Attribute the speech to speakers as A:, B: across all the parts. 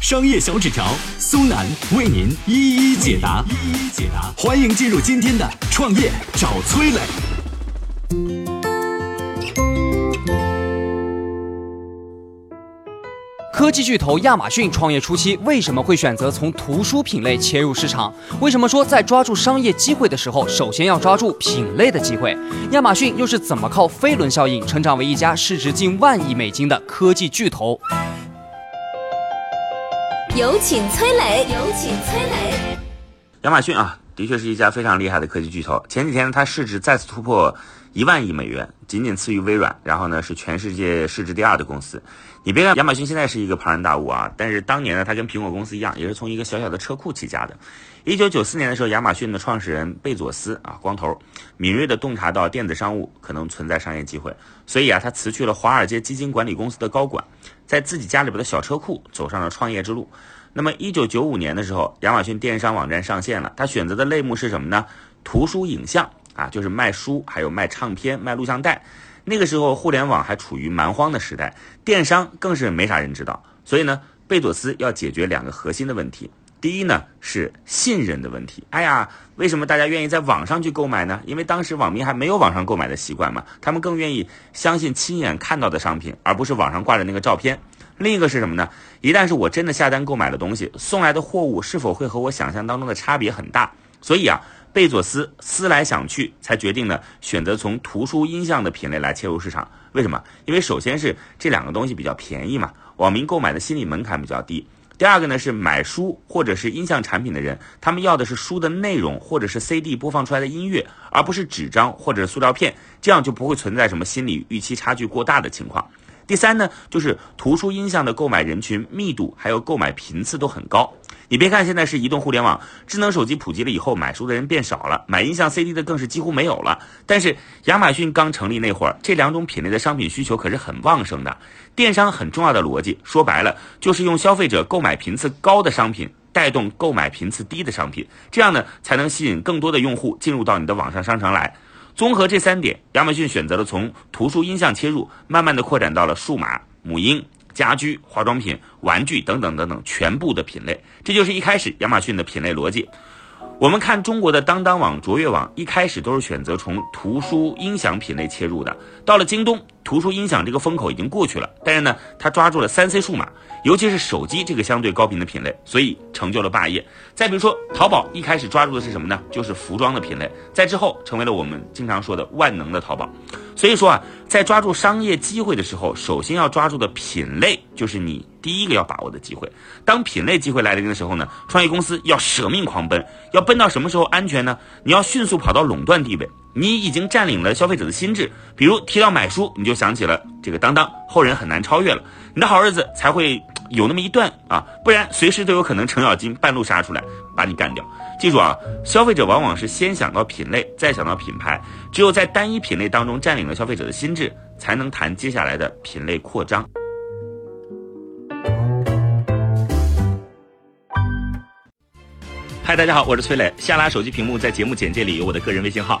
A: 商业小纸条苏南为您一一解答，一一解答。欢迎进入今天的创业找崔磊。
B: 科技巨头亚马逊创业初期为什么会选择从图书品类切入市场？为什么说在抓住商业机会的时候，首先要抓住品类的机会？亚马逊又是怎么靠飞轮效应成长为一家市值近万亿美金的科技巨头？
C: 有请崔磊，有请崔磊。
D: 亚马逊啊，的确是一家非常厉害的科技巨头。前几天呢，它市值再次突破一万亿美元，仅仅次于微软，然后呢是全世界市值第二的公司。你别看亚马逊现在是一个庞然大物啊，但是当年呢，它跟苹果公司一样，也是从一个小小的车库起家的。一九九四年的时候，亚马逊的创始人贝佐斯啊，光头，敏锐地洞察到电子商务可能存在商业机会，所以啊，他辞去了华尔街基金管理公司的高管，在自己家里边的小车库走上了创业之路。那么一九九五年的时候，亚马逊电商网站上线了，他选择的类目是什么呢？图书影像啊，就是卖书，还有卖唱片、卖录像带。那个时候，互联网还处于蛮荒的时代，电商更是没啥人知道。所以呢，贝佐斯要解决两个核心的问题。第一呢，是信任的问题。哎呀，为什么大家愿意在网上去购买呢？因为当时网民还没有网上购买的习惯嘛，他们更愿意相信亲眼看到的商品，而不是网上挂着那个照片。另一个是什么呢？一旦是我真的下单购买了东西，送来的货物是否会和我想象当中的差别很大？所以啊。贝佐斯思来想去，才决定呢选择从图书音像的品类来切入市场。为什么？因为首先是这两个东西比较便宜嘛，网民购买的心理门槛比较低。第二个呢是买书或者是音像产品的人，他们要的是书的内容或者是 CD 播放出来的音乐，而不是纸张或者塑料片，这样就不会存在什么心理预期差距过大的情况。第三呢，就是图书音像的购买人群密度还有购买频次都很高。你别看现在是移动互联网，智能手机普及了以后，买书的人变少了，买音像 CD 的更是几乎没有了。但是亚马逊刚成立那会儿，这两种品类的商品需求可是很旺盛的。电商很重要的逻辑，说白了就是用消费者购买频次高的商品带动购买频次低的商品，这样呢才能吸引更多的用户进入到你的网上商城来。综合这三点，亚马逊选择了从图书音像切入，慢慢的扩展到了数码母婴。家居、化妆品、玩具等等等等，全部的品类，这就是一开始亚马逊的品类逻辑。我们看中国的当当网、卓越网，一开始都是选择从图书音响品类切入的。到了京东，图书音响这个风口已经过去了，但是呢，它抓住了三 C 数码，尤其是手机这个相对高频的品类，所以成就了霸业。再比如说，淘宝一开始抓住的是什么呢？就是服装的品类，在之后成为了我们经常说的万能的淘宝。所以说啊，在抓住商业机会的时候，首先要抓住的品类就是你第一个要把握的机会。当品类机会来临的时候呢，创业公司要舍命狂奔，要奔到什么时候安全呢？你要迅速跑到垄断地位，你已经占领了消费者的心智。比如提到买书，你就想起了这个当当，后人很难超越了，你的好日子才会有那么一段啊，不然随时都有可能程咬金半路杀出来把你干掉。记住啊，消费者往往是先想到品类，再想到品牌。只有在单一品类当中占领了消费者的心智，才能谈接下来的品类扩张。嗨，大家好，我是崔磊。下拉手机屏幕，在节目简介里有我的个人微信号。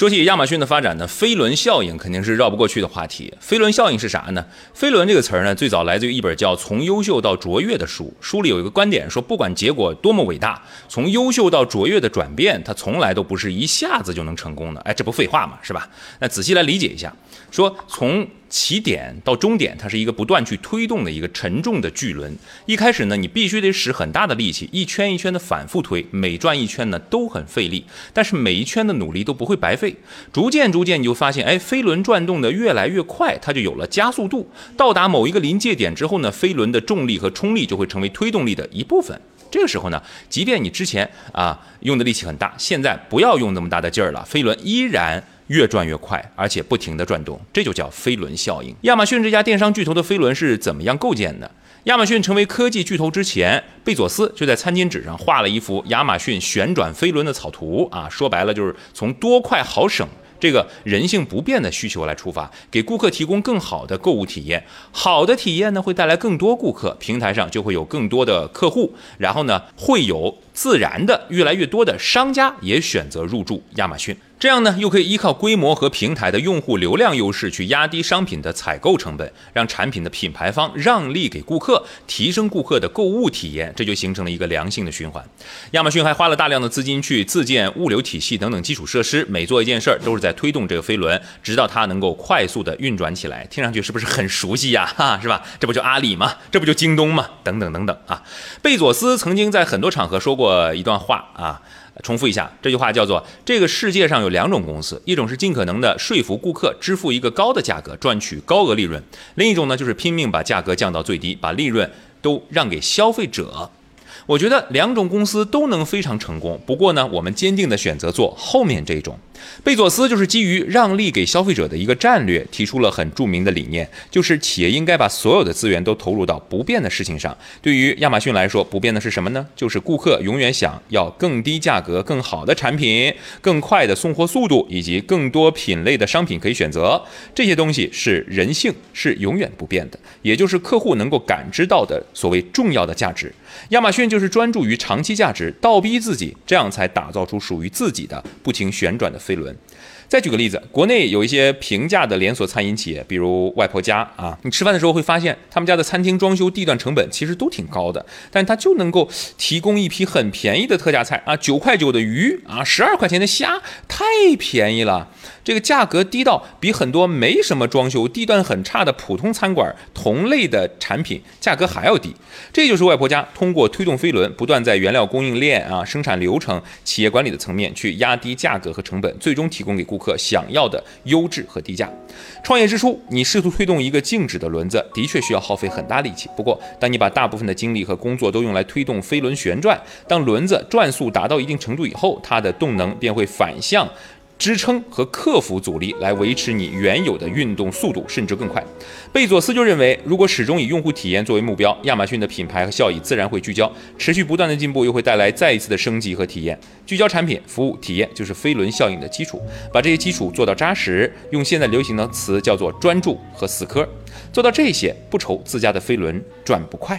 E: 说起亚马逊的发展呢，飞轮效应肯定是绕不过去的话题。飞轮效应是啥呢？飞轮这个词儿呢，最早来自于一本叫《从优秀到卓越》的书。书里有一个观点说，不管结果多么伟大，从优秀到卓越的转变，它从来都不是一下子就能成功的。哎，这不废话嘛，是吧？那仔细来理解一下，说从起点到终点，它是一个不断去推动的一个沉重的巨轮。一开始呢，你必须得使很大的力气，一圈一圈的反复推，每转一圈呢都很费力。但是每一圈的努力都不会白费。逐渐逐渐，你就发现，哎，飞轮转动的越来越快，它就有了加速度。到达某一个临界点之后呢，飞轮的重力和冲力就会成为推动力的一部分。这个时候呢，即便你之前啊用的力气很大，现在不要用那么大的劲儿了，飞轮依然。越转越快，而且不停地转动，这就叫飞轮效应。亚马逊这家电商巨头的飞轮是怎么样构建的？亚马逊成为科技巨头之前，贝佐斯就在餐巾纸上画了一幅亚马逊旋转飞轮的草图啊，说白了就是从多快好省这个人性不变的需求来出发，给顾客提供更好的购物体验。好的体验呢，会带来更多顾客，平台上就会有更多的客户，然后呢，会有自然的越来越多的商家也选择入驻亚马逊。这样呢，又可以依靠规模和平台的用户流量优势去压低商品的采购成本，让产品的品牌方让利给顾客，提升顾客的购物体验，这就形成了一个良性的循环。亚马逊还花了大量的资金去自建物流体系等等基础设施，每做一件事儿都是在推动这个飞轮，直到它能够快速的运转起来。听上去是不是很熟悉呀？哈，是吧？这不就阿里吗？这不就京东吗？等等等等啊！贝佐斯曾经在很多场合说过一段话啊。重复一下这句话，叫做：这个世界上有两种公司，一种是尽可能的说服顾客支付一个高的价格，赚取高额利润；另一种呢，就是拼命把价格降到最低，把利润都让给消费者。我觉得两种公司都能非常成功，不过呢，我们坚定的选择做后面这种。贝佐斯就是基于让利给消费者的一个战略，提出了很著名的理念，就是企业应该把所有的资源都投入到不变的事情上。对于亚马逊来说，不变的是什么呢？就是顾客永远想要更低价格、更好的产品、更快的送货速度，以及更多品类的商品可以选择。这些东西是人性，是永远不变的，也就是客户能够感知到的所谓重要的价值。亚马逊就是专注于长期价值，倒逼自己，这样才打造出属于自己的不停旋转的。飞轮。再举个例子，国内有一些平价的连锁餐饮企业，比如外婆家啊，你吃饭的时候会发现，他们家的餐厅装修地段成本其实都挺高的，但他就能够提供一批很便宜的特价菜啊，九块九的鱼啊，十二块钱的虾，太便宜了。这个价格低到比很多没什么装修、地段很差的普通餐馆同类的产品价格还要低。这就是外婆家通过推动飞轮，不断在原料供应链啊、生产流程、企业管理的层面去压低价格和成本，最终提供给顾客想要的优质和低价。创业之初，你试图推动一个静止的轮子，的确需要耗费很大力气。不过，当你把大部分的精力和工作都用来推动飞轮旋转，当轮子转速达到一定程度以后，它的动能便会反向。支撑和克服阻力来维持你原有的运动速度，甚至更快。贝佐斯就认为，如果始终以用户体验作为目标，亚马逊的品牌和效益自然会聚焦。持续不断的进步又会带来再一次的升级和体验。聚焦产品、服务、体验，就是飞轮效应的基础。把这些基础做到扎实，用现在流行的词叫做专注和死磕。做到这些，不愁自家的飞轮转不快。